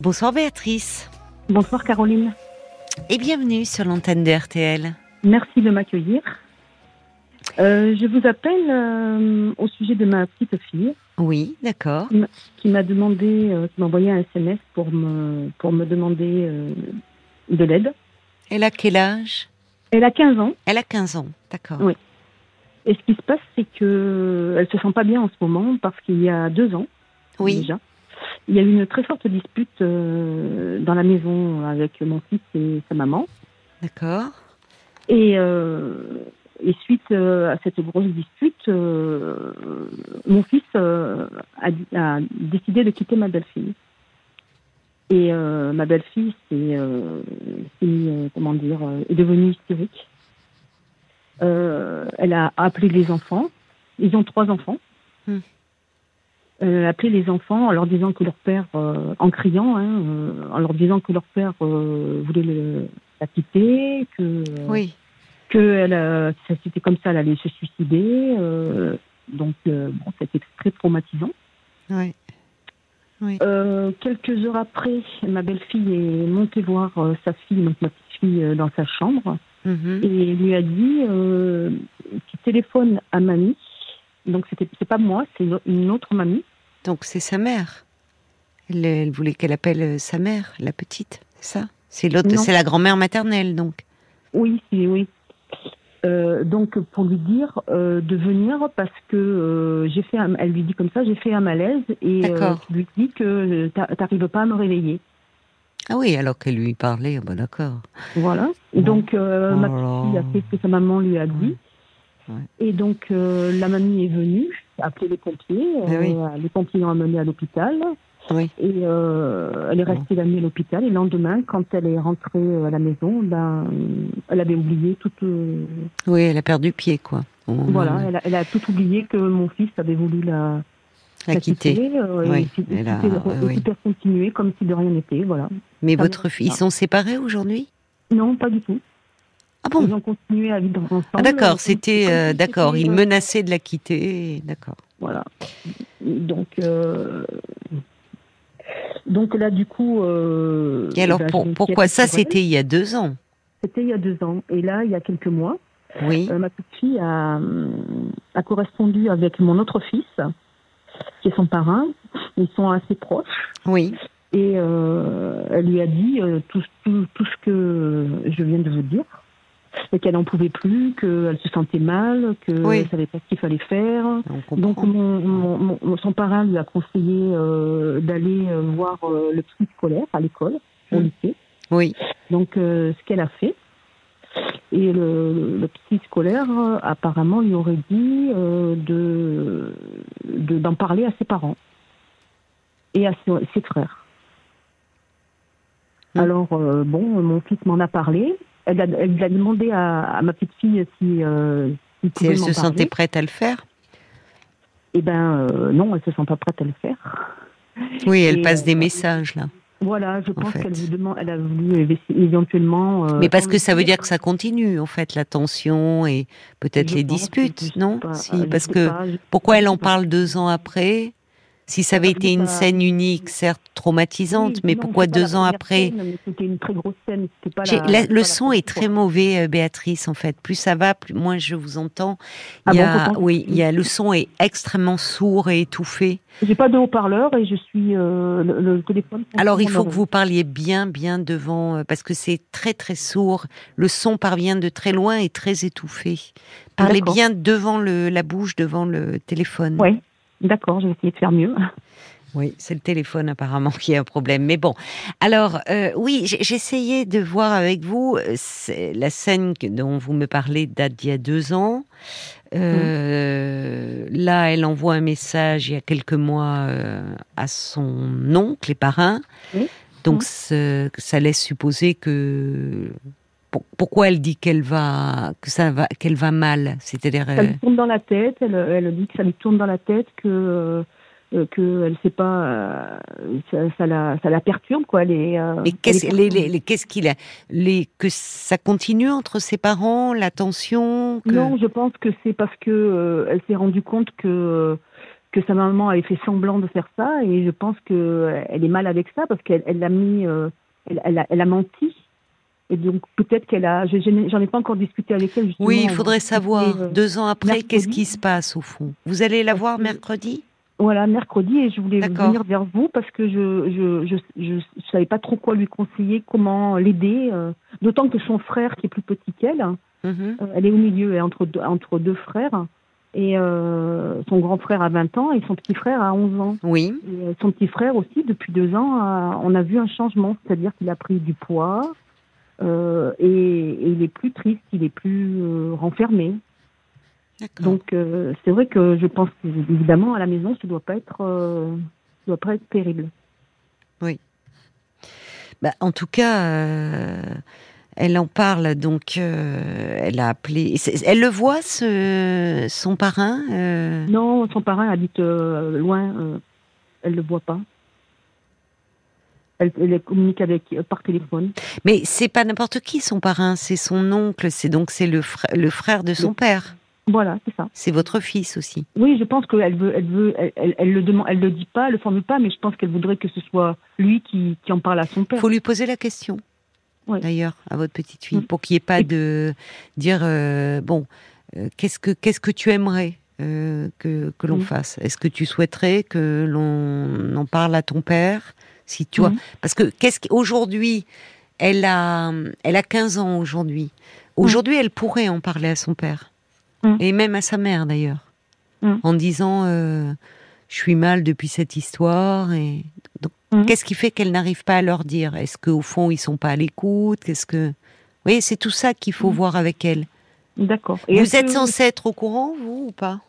Bonsoir Béatrice. Bonsoir Caroline. Et bienvenue sur l'antenne de RTL. Merci de m'accueillir. Euh, je vous appelle euh, au sujet de ma petite fille. Oui, d'accord. Qui m'a demandé, euh, qui m'a envoyé un SMS pour me, pour me demander de l'aide. Elle a quel âge? Elle a 15 ans. Elle a 15 ans, d'accord. Oui. Et ce qui se passe, c'est que elle se sent pas bien en ce moment parce qu'il y a deux ans oui. déjà, il y a eu une très forte dispute euh, dans la maison avec mon fils et sa maman. D'accord. Et, euh, et suite euh, à cette grosse dispute, mon fils a, a, décidé de quitter ma belle-fille. Et ma belle-fille, c'est, comment dire, est devenue hystérique. elle a appelé les enfants. Ils ont trois enfants. Hmm euh, appeler les enfants en leur disant que leur père, euh, en criant, hein, euh, en leur disant que leur père voulait le, la quitter, que oui. que elle, c'était comme ça, elle allait se suicider. donc bon, c'était très traumatisant. Oui. Oui. quelques heures après, ma belle-fille est montée voir sa fille, donc ma petite fille, dans sa chambre, mm-hmm. et lui a dit qu'il téléphone à mamie. Donc c'était c'est pas moi, c'est une autre mamie. Donc c'est sa mère. Elle, voulait qu'elle appelle euh, sa mère, la petite, c'est ça? C'est l'autre, c'est la grand-mère maternelle, donc. Oui, oui. Euh, donc pour lui dire euh, de venir parce que j'ai fait, elle lui dit comme ça, j'ai fait un malaise et lui dit que t'arrives pas à me réveiller. Ah oui, alors qu'elle lui parlait, bon d'accord. Voilà. Donc ma oh fille a fait ce que sa maman lui a dit. Et donc la mamie est venue appelé les pompiers. Eh euh, les pompiers l'ont amenée à l'hôpital. Oui. Et euh, elle est restée la nuit à l'hôpital. Et le lendemain, quand elle est rentrée euh, à la maison, ben, elle avait oublié tout. Oui, elle a perdu pied, quoi. voilà, elle a, elle a, tout oublié que mon fils avait voulu la, la, quitter. oui. Et, elle a, oui. continuer comme si de rien n'était. Voilà. Mais votre fils, ils sont séparés aujourd'hui? Non, pas du tout. Ah bon Ils ont continué à vivre ensemble. Ah d'accord, c'était euh, d'accord. Il menaçait de la quitter, d'accord. Voilà. Donc euh, donc là du coup. Euh, Et alors ben, pourquoi ça C'était il y a deux ans? C'était il y a deux ans. Et là, il y a quelques mois, oui. ma petite fille a, a correspondu avec mon autre fils, qui est son parrain. Ils sont assez proches. Oui. Et elle lui a dit tout, tout, tout ce que je viens de vous dire qu'elle n'en pouvait plus, qu'elle se sentait mal, qu'elle ne savait pas ce qu'il fallait faire. Donc mon, son parrain lui a conseillé euh, d'aller euh, voir euh, le psy scolaire à l'école, au mmh. lycée. Oui. Donc ce qu'elle a fait. Et le, le, psy scolaire apparemment lui aurait dit de d'en parler à ses parents et à ses, frères. Mmh. Alors bon, mon fils m'en a parlé elle, a, elle a demandé à, ma petite fille si, euh, si, elle se sentait prête à le faire. Eh ben euh, non, elle se sent pas prête à le faire. Oui, elle passe des euh, messages là. Voilà, je pense qu'elle vous demande, elle a voulu éventuellement. Mais parce que ça veut dire que ça continue en fait la tension et peut-être les disputes, non? Si, parce que pourquoi elle en parle deux ans après? Si ça avait été une scène unique, certes traumatisante, mais pourquoi deux ans après C'était une très grosse scène. le son est très mauvais, euh, Béatrice. En fait, plus ça va, plus moins je vous entends. Il y ah a, oui, il y a le son est extrêmement sourd et étouffé. J'ai pas de haut-parleur et je suis euh, le, téléphone. Alors il faut que vous parliez bien, bien devant, euh, parce que c'est très très sourd. Le son parvient de très loin et très étouffé. Parlez bien devant le, la bouche, devant le téléphone. Oui. D'accord, je vais essayer de faire mieux. Oui, c'est le téléphone apparemment qui a un problème. Mais bon, alors euh, oui, j'essayais de voir avec vous euh, la scène dont vous me parlez date d'il y a deux ans. Euh, là, elle envoie un message il y a quelques mois à son oncle, les parrains. Donc ça laisse supposer que pourquoi elle dit qu'elle va que ça va qu'elle va mal? C'est-à-dire ça lui tourne dans la tête. Elle, elle, dit que ça lui tourne dans la tête que euh, que elle sait pas euh, ça, ça, la ça la perturbe quoi. Euh, Mais qu'est-ce les, les, qu'est-ce qu'il a les que ça continue entre ses parents la tension Non, je pense que c'est parce que elle s'est rendue compte que que sa maman avait fait semblant de faire ça et je pense que elle est mal avec ça parce qu'elle elle l'a mis, elle, elle, a, elle a menti et donc peut-être qu'elle a, j'en ai pas encore discuté avec elle. Justement, oui, il faudrait savoir deux ans après qu'est-ce qui se passe au fond? Vous allez la voir mercredi? Voilà, mercredi, et je voulais venir vers vous parce que je je, je, je, savais pas trop quoi lui conseiller, comment l'aider. Euh, d'autant que son frère, qui est plus petit qu'elle, mhm. euh, elle est au milieu, elle entre deux, entre deux frères. Et euh, son grand frère a 20 ans et son petit frère a 11 ans. Oui. Et son petit frère aussi, depuis deux ans, on a vu un changement, c'est-à-dire qu'il a pris du poids et, et, il est plus triste, il est plus renfermé. Donc euh, c'est vrai que je pense évidemment à la maison, ça doit pas être, euh, doit pas être terrible. Oui. Bah, en tout cas, euh, elle en parle donc. elle a appelé. Elle le voit ce, son parrain. Non, son parrain habite loin. elle le voit pas. Elle, elle, communique avec par téléphone. Mais c'est pas n'importe qui son parrain, c'est son oncle, c'est donc c'est le, frère, le frère de son père. Voilà, c'est ça. C'est votre fils aussi. Oui, je pense qu'elle veut, elle veut, elle, elle, le demande, elle le dit pas, elle le formule pas, mais je pense qu'elle voudrait que ce soit lui qui, qui, en parle à son père. Faut lui poser la question. D'ailleurs, à votre petite fille, mm. pour qu'il n'y ait pas de dire euh, bon, euh, qu'est-ce que qu'est-ce que tu aimerais euh, que, que l'on mm. fasse? Est-ce que tu souhaiterais que l'on en parle à ton père? Si tu vois, mm. parce que qu'est-ce qu'aujourd'hui, elle a, elle a 15 ans aujourd'hui. Aujourd'hui, elle pourrait en parler à son père. Mm. et même à sa mère d'ailleurs, en disant euh, je suis mal depuis cette histoire et qu'est-ce qui fait qu'elle n'arrive pas à leur dire? Est-ce qu'au fond ils sont pas à l'écoute? Qu'est-ce que vous voyez c'est tout ça qu'il faut voir avec elle. D'accord. Vous êtes censé être au courant vous ou pas?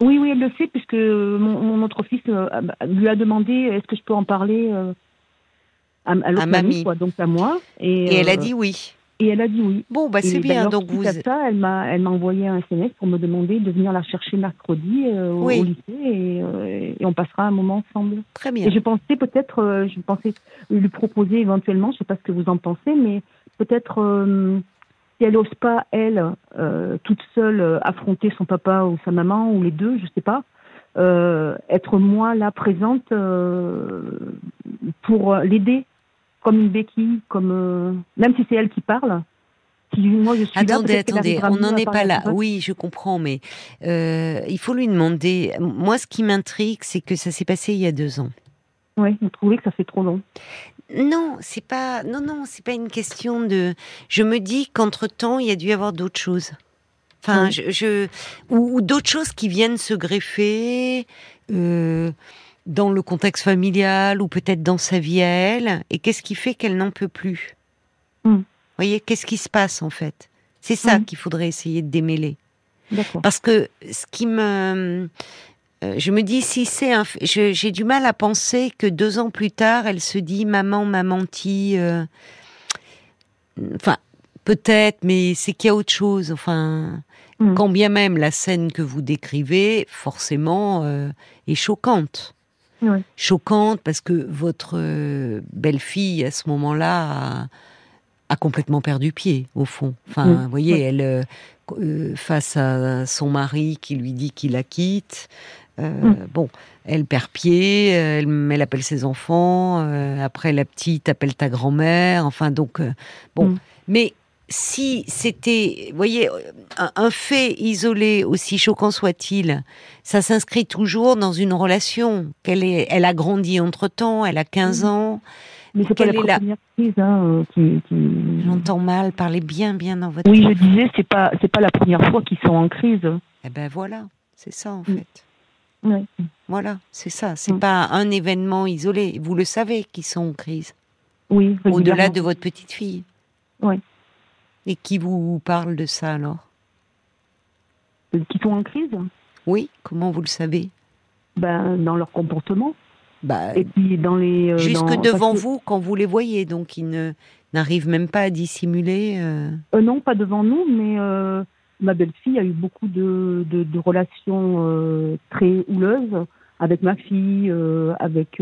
Oui oui elle le sait puisque mon, autre fils euh, lui a demandé est-ce que je peux en parler euh, à, à, mamie, quoi, donc à moi et elle a dit oui. Et elle a dit oui. Bon, bah c'est bien. Donc vous. ça, elle m'a, elle m'a envoyé un SMS pour me demander de venir la chercher mercredi euh, au lycée euh, et, on passera un moment ensemble. Très bien. Et je pensais peut-être, euh, je pensais lui proposer éventuellement, je sais pas ce que vous en pensez, mais peut-être si elle n'ose pas elle toute seule affronter son papa ou sa maman ou les deux, je sais pas. être moi là présente pour l'aider comme une béquille, comme euh, même si c'est elle qui parle. moi je suis attendez, attendez, on n'en est pas là. Oui, je comprends, mais euh, il faut lui demander. Moi, ce qui m'intrigue, c'est que ça s'est passé il y a deux ans. Oui, vous trouvez que ça fait trop long Non, c'est pas. Non, non, c'est pas une question de. Je me dis qu'entre temps, il y a dû y avoir d'autres choses. Enfin, je, ou, d'autres choses qui viennent se greffer. Euh, dans le contexte familial ou peut-être dans sa vie à elle Et qu'est-ce qui fait qu'elle n'en peut plus? Vous hmm. voyez, qu'est-ce qui se passe en fait? C'est ça hmm. qu'il faudrait essayer de démêler. Parce que ce qui me... Euh, je me dis, si c'est un... J'ai du mal à penser que deux ans plus tard, elle se dit, maman m'a menti. Euh, enfin, peut-être, mais c'est qu'il y a autre chose. Enfin, hmm. quand bien même la scène que vous décrivez, forcément, euh, est choquante choquante parce que votre euh, belle-fille, à ce moment-là, a, complètement perdu pied, au fond. Enfin, vous voyez, elle, euh, euh, face à son mari qui lui dit qu'il la quitte, mm. bon, elle perd pied, elle, elle appelle ses enfants, après la petite appelle ta grand-mère, enfin, donc, bon. Mm. Mais si c'était, voyez, un, fait isolé, aussi choquant soit-il, ça s'inscrit toujours dans une relation. Qu'elle est, elle a grandi entre temps, elle a 15 ans. Mais c'est pas la première crise. Hein, qui, J'entends mal. Parlez bien, bien dans votre. Oui, je disais, c'est pas, c'est pas la première fois qu'ils sont en crise. Eh ben voilà, c'est ça en fait. Oui. Voilà, c'est ça. C'est pas un événement isolé. Vous le savez qu'ils sont en crise. Oui. Au-delà de votre petite fille. Oui. Et qui vous parle de ça alors? Euh, Qui sont en crise? Oui, comment vous le savez? Ben, Dans leur comportement. Bah, et puis dans les. Euh, jusque devant vous, quand vous les voyez, donc ils ne, n'arrivent même pas à dissimuler euh... euh non, pas devant nous, mais ma belle-fille a eu beaucoup de, de, de relations très houleuses avec ma fille, avec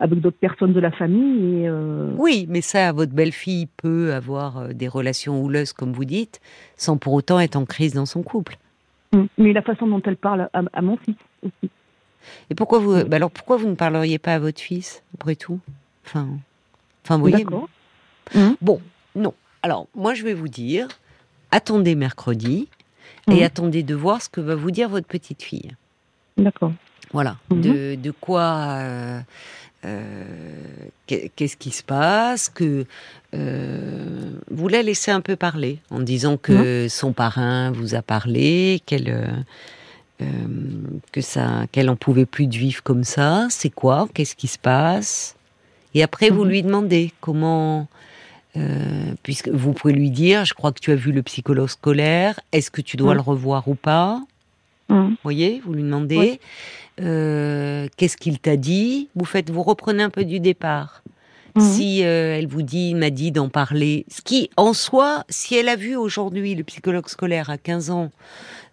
avec d'autres personnes de la famille. Et, euh, Oui, mais ça, votre belle-fille peut avoir euh, des relations houleuses, comme vous dites, sans pour autant être en crise dans son couple. Mm. Mais la façon dont elle parle à, mon fils. Et pourquoi vous, bah alors pourquoi vous ne parleriez pas à votre fils après tout? Enfin, enfin, vous voyez. Mmh. Bon, non. Alors, moi, je vais vous dire, attendez mercredi et mmh. attendez de voir ce que va vous dire votre petite fille. D'accord. Voilà. Mmh. De, de, quoi. Euh, euh, qu'est-ce qui se passe Que euh, vous la laissez un peu parler en disant que son parrain vous a parlé, qu'elle que ça, qu'elle en pouvait plus de vivre comme ça. C'est quoi? Qu'est-ce qui se passe? Et après, vous lui demandez comment puisque vous pouvez lui dire, je crois que tu as vu le psychologue scolaire, est-ce que tu dois le revoir ou pas? Vous voyez, vous lui demandez, euh, qu'est-ce qu'il t'a dit? Vous faites, vous reprenez un peu du départ. Si euh, elle vous dit, m'a dit d'en parler, ce qui, en soi, si elle a vu aujourd'hui le psychologue scolaire à 15 ans,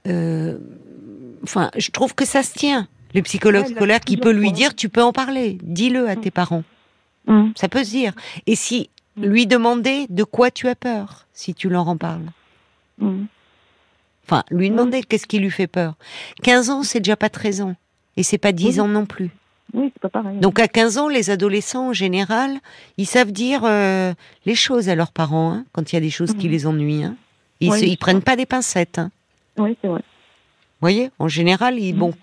enfin, je trouve que ça se tient. Le psychologue scolaire qui peut lui dire, tu peux en parler, dis-le à tes parents. Ça peut se dire. Et si lui demander de quoi tu as peur si tu leur en parles? Enfin, lui demander qu'est-ce qui lui fait peur. 15 ans, c'est déjà pas 13 ans. Et c'est pas 10 ans non plus. Oui, c'est pas pareil. Donc à 15 ans, les adolescents en général, ils savent dire euh, les choses à leurs parents hein, quand il y a des choses qui mm. les ennuient. Hein. Ils, ne prennent pas des pincettes. Hein. Oui, c'est vrai. Vous voyez, en général, ils, mm. bon,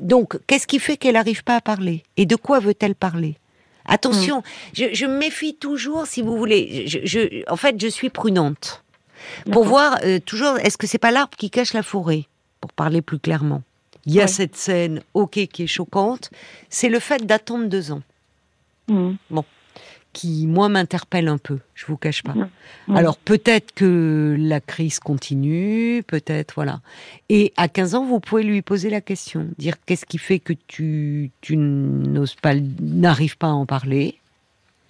donc qu'est-ce qui fait qu'elle n'arrive pas à parler? Et de quoi veut-elle parler? Attention, je, me méfie toujours, si vous voulez. Je, en fait, je suis prudente pour voir euh, toujours. Est-ce que c'est pas l'arbre qui cache la forêt, pour parler plus clairement? Il y a cette scène, ok, qui est choquante. C'est le fait d'attendre deux ans. Mm. Bon, qui, moi, m'interpelle un peu, je vous cache pas. Alors, peut-être que la crise continue, peut-être, voilà. Et à 15 ans, vous pouvez lui poser la question, dire qu'est-ce qui fait que tu, tu n'oses pas, n'arrives pas à en parler?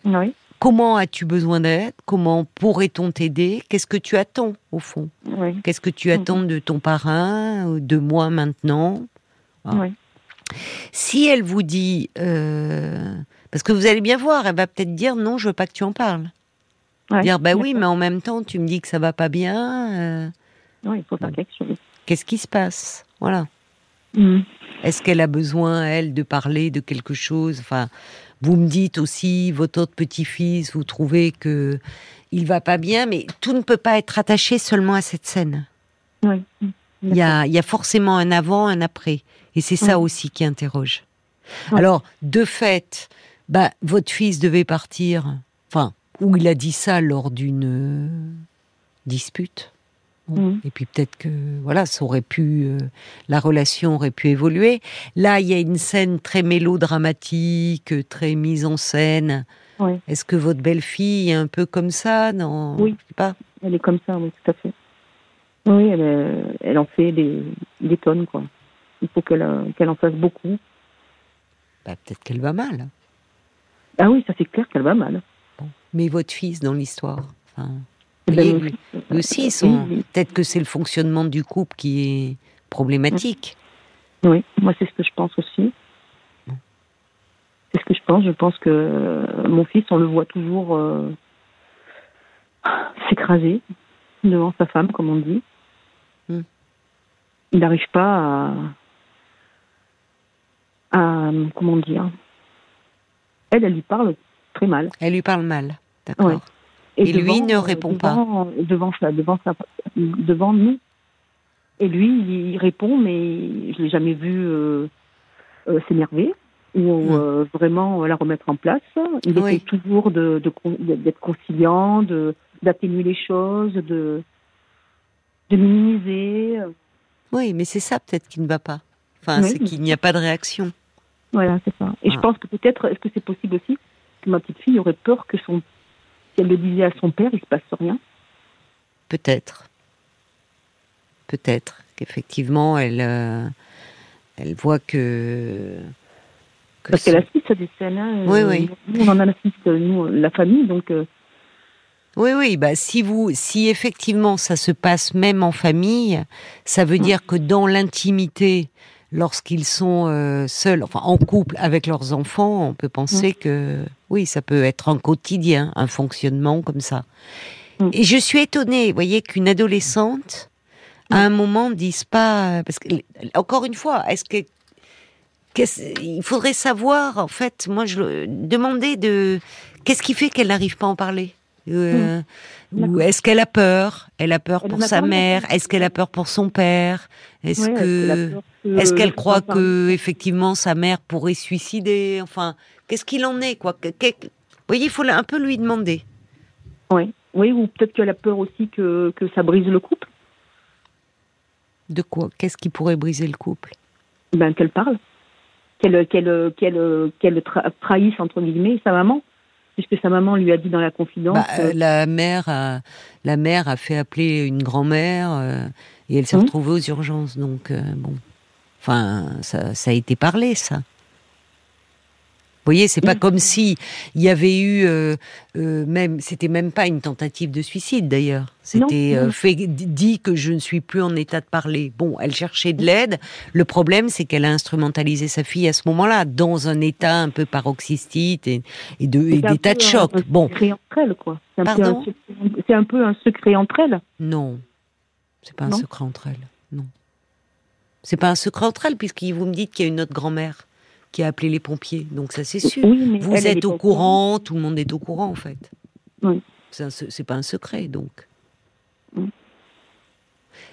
Oui. Comment as-tu besoin d'aide? Comment pourrait-on t'aider? Qu'est-ce que tu attends, au fond? Qu'est-ce que tu attends mhm. de ton parrain, de moi maintenant? Oui. Si elle vous dit... Euh, parce que vous allez bien voir, elle va peut-être dire non, je veux pas que tu en parles. dire bah oui, mais en même temps, tu me dis que ça va pas bien. Euh, non, il faut faire quelque chose. Qu'est-ce qui se passe? Voilà. Mm. Est-ce qu'elle a besoin, elle, de parler de quelque chose? Enfin, vous me dites aussi, votre autre petit-fils, vous trouvez que il va pas bien, mais tout ne peut pas être attaché seulement à cette scène. Oui. Il y a, il y a forcément un avant, un après. Et c'est ça aussi qui interroge. Alors, de fait, bah, votre fils devait partir, enfin, ou il a dit ça lors d'une euh, dispute. Mm. Et puis peut-être que voilà, ça aurait pu, euh, la relation aurait pu évoluer. Là, il y a une scène très mélodramatique, très mise en scène. Est-ce que votre belle-fille est un peu comme ça Oui, pas? Elle est comme ça, oui, tout à fait. Oui, elle, elle en fait des, des, tonnes, quoi. Il faut qu'elle qu'elle en fasse beaucoup. Bah, peut-être qu'elle va mal. Ah oui, ça c'est clair qu'elle va mal. Mais votre fils dans l'histoire enfin, lui, aussi, sont... peut-être que c'est le fonctionnement du couple qui est problématique. Oui, moi c'est ce que je pense aussi. C'est ce que je pense. Je pense que mon fils, on le voit toujours euh, s'écraser devant sa femme, comme on dit. Hmm. Il n'arrive pas à, à, comment dire, elle, elle lui parle très mal. Elle lui parle mal, d'accord. Et, lui ne répond pas. Devant, ça, devant, devant nous. Et lui, il répond, mais je l'ai jamais vu euh, euh, s'énerver ou euh, vraiment la remettre en place. Il essaie toujours de, d'être conciliant, de, d'atténuer les choses, de, de minimiser. Oui, mais c'est ça peut-être qui ne va pas. Enfin, c'est qu'il n'y a pas de réaction. Voilà, c'est ça. Et je pense que peut-être, est-ce que c'est possible aussi que ma petite fille aurait peur que son, si elle le disait à son père, il se passe rien Peut-être. Peut-être qu'effectivement, elle, euh, elle voit que. Parce qu'elle assiste à des scènes. Hein, oui, oui. Nous, on en assiste, nous, la famille, donc. Euh, oui, oui, bah si vous, si effectivement ça se passe même en famille, ça veut dire que dans l'intimité lorsqu'ils sont euh, seuls, enfin en couple avec leurs enfants, on peut penser mm. que oui, ça peut être un quotidien, un fonctionnement comme ça. Mm. Et je suis étonnée, vous voyez, qu'une adolescente à un moment disent pas parce que encore une fois, est-ce que il faudrait savoir en fait, moi je demander de qu'est-ce qui fait qu'elle n'arrive pas à en parler? Euh, hmm. Ou est-ce qu'elle a peur? Elle a peur pour sa mère Est-ce qu'elle a peur pour son père? Est-ce que est-ce qu'elle croit que effectivement sa mère pourrait suicider? Enfin, qu'est-ce qu'il en est quoi? Vous voyez, il faut un peu lui demander. Oui, oui, ou peut-être qu'elle a peur aussi que, que ça brise le couple. De quoi? Qu'est-ce qui pourrait briser le couple? Ben qu'elle parle, qu'elle qu'elle qu'elle qu'elle trahisse entre guillemets sa maman puisque sa maman lui a dit dans la confidence. Bah, euh, la mère a, la mère a fait appeler une grand-mère euh, et elle s'est hum. retrouvée aux urgences. Donc euh, bon, enfin ça, ça, a été parlé ça. Vous voyez, c'est pas comme si il y avait eu euh, euh, même, c'était même pas une tentative de suicide d'ailleurs. C'était euh, fait dit que je ne suis plus en état de parler. Bon, elle cherchait de l'aide. Le problème, c'est qu'elle a instrumentalisé sa fille à ce moment-là dans un état un peu paroxystite et, et de et d'état de choc. bon, secret entre elles, quoi. C'est un, peu un secret entre elles. Non, c'est pas un secret entre elles. Non, c'est pas un secret entre elles puisque vous me dites qu'il y a une autre grand-mère qui a appelé les pompiers. Donc ça c'est sûr. vous êtes au courant, tout le monde est au courant en fait. Oui. C'est pas un secret donc.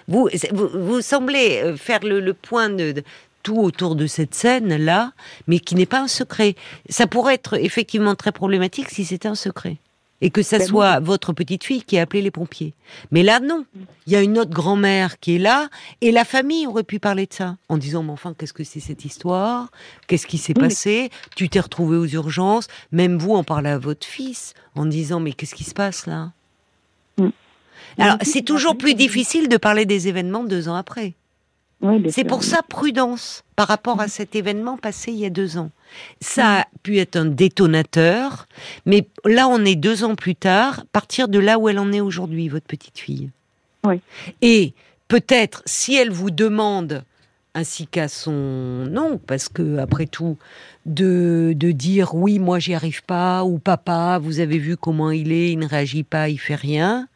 Vous, vous, semblez euh, faire le, point de, tout autour de cette scène-là, mais qui n'est pas un secret. Ça pourrait être effectivement très problématique si c'était un secret et que ça ben soit votre petite fille qui a appelé les pompiers. Mais là, non. Il y a une autre grand-mère qui est là, et la famille aurait pu parler de ça, en disant, mais enfin, qu'est-ce que c'est cette histoire? Qu'est-ce qui s'est passé? Tu t'es retrouvé aux urgences. Même vous en parlez à votre fils, en disant, mais qu'est-ce qui se passe là? Mm. Alors, c'est toujours plus difficile de parler des événements deux ans après. c'est pour ça prudence par rapport à cet événement passé il y a deux ans. Ça a pu être un détonateur, mais là, on est deux ans plus tard, partir de là où elle en est aujourd'hui, votre petite fille. Oui. Et peut-être, si elle vous demande, ainsi qu'à son nom, parce que après tout, de, de dire oui, moi j'y arrive pas, ou papa, vous avez vu comment il est, il ne réagit pas, il fait rien,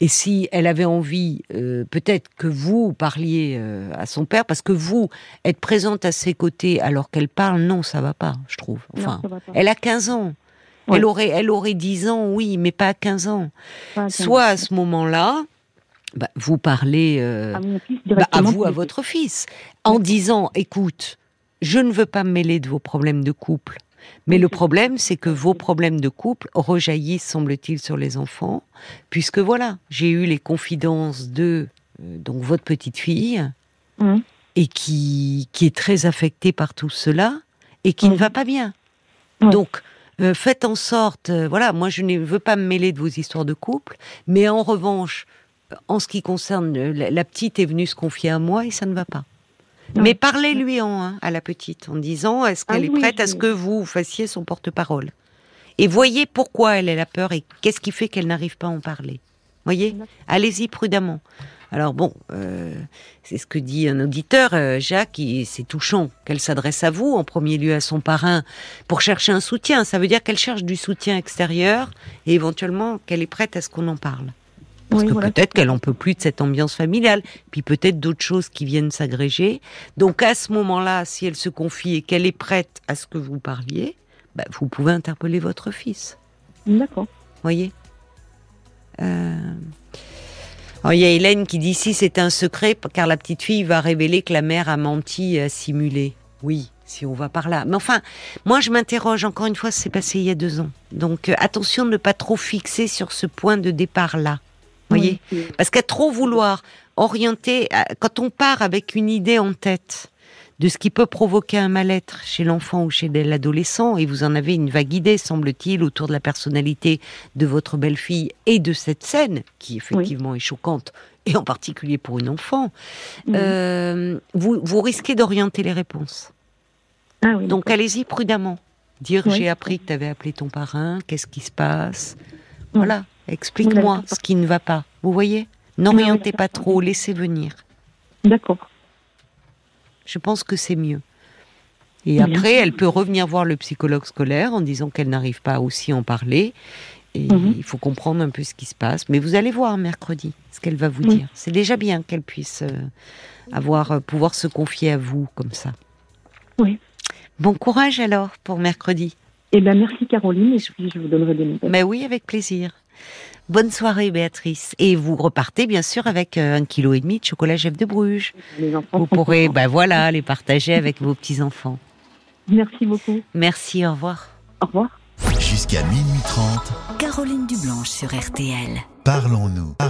et si elle avait envie, euh, peut-être que vous parliez euh, à son père, parce que vous, être présente à ses côtés alors qu'elle parle, non, ça va pas, je trouve. Enfin, elle a 15 ans. Elle aurait, elle aurait 10 ans, oui, mais pas à 15 ans. Soit à ce moment-là, bah, vous parlez euh, à, bah, à, vous, à votre fils, en disant, écoute, je ne veux pas me mêler de vos problèmes de couple mais le problème, c'est que vos problèmes de couple rejaillissent, semble-t-il, sur les enfants, puisque voilà, j'ai eu les confidences de euh, donc votre petite fille, mmh. et qui, qui est très affectée par tout cela, et qui ne mmh. va pas bien. Donc, euh, faites en sorte, euh, voilà, moi je ne veux pas me mêler de vos histoires de couple, mais en revanche, en ce qui concerne la petite est venue se confier à moi et ça ne va pas. Mais parlez-lui en hein, à la petite en disant est-ce qu'elle ah est prête à ce que vous fassiez son porte-parole? Et voyez pourquoi elle, a peur et qu'est-ce qui fait qu'elle n'arrive pas à en parler. Voyez? Allez-y prudemment. Alors bon, euh, c'est ce que dit un auditeur, euh, Jacques, c'est touchant qu'elle s'adresse à vous, en premier lieu à son parrain, pour chercher un soutien. Ça veut dire qu'elle cherche du soutien extérieur et éventuellement qu'elle est prête à ce qu'on en parle. Parce que peut-être qu'elle en peut plus de cette ambiance familiale, puis peut-être d'autres choses qui viennent s'agréger. Donc à ce moment-là, si elle se confie et qu'elle est prête à ce que vous parliez, bah, vous pouvez interpeller votre fils. D'accord. Voyez? Euh... il y a Hélène qui dit si c'est un secret, car la petite fille va révéler que la mère a menti et a simulé. Oui, si on va par là. Mais enfin, moi je m'interroge encore une fois, c'est passé il y a deux ans. Donc euh, attention de ne pas trop fixer sur ce point de départ-là voyez. Parce qu'à trop vouloir orienter, quand on part avec une idée en tête de ce qui peut provoquer un mal-être chez l'enfant ou chez l'adolescent, et vous en avez une vague idée, semble-t-il, autour de la personnalité de votre belle-fille et de cette scène, qui effectivement est choquante, et en particulier pour une enfant, euh, vous, vous risquez d'orienter les réponses. Ah Donc allez-y prudemment. Dire j'ai appris que tu avais appelé ton parrain, qu'est-ce qui se passe? Voilà. Explique-moi ce qui ne va pas. Vous voyez? N'orientez pas trop, laissez venir. D'accord. Je pense que c'est mieux. Et après, elle peut revenir voir le psychologue scolaire en disant qu'elle n'arrive pas aussi à en parler Et mhm. il faut comprendre un peu ce qui se passe. Mais vous allez voir mercredi ce qu'elle va vous dire. C'est déjà bien qu'elle puisse euh, avoir, euh, pouvoir se confier à vous comme ça. Oui. Bon courage alors pour mercredi. Eh bien, merci Caroline, et je vous donnerai des nouvelles. Mais oui, avec plaisir. Bonne soirée, Béatrice. Et vous repartez, bien sûr, avec euh, un kilo et demi de chocolat chef de Bruges. vous pourrez, ben voilà, les partager avec vos petits-enfants. Merci beaucoup. Merci, au revoir. Au revoir. Jusqu'à minuit 30. Caroline Dublanche sur RTL. Parlons-nous.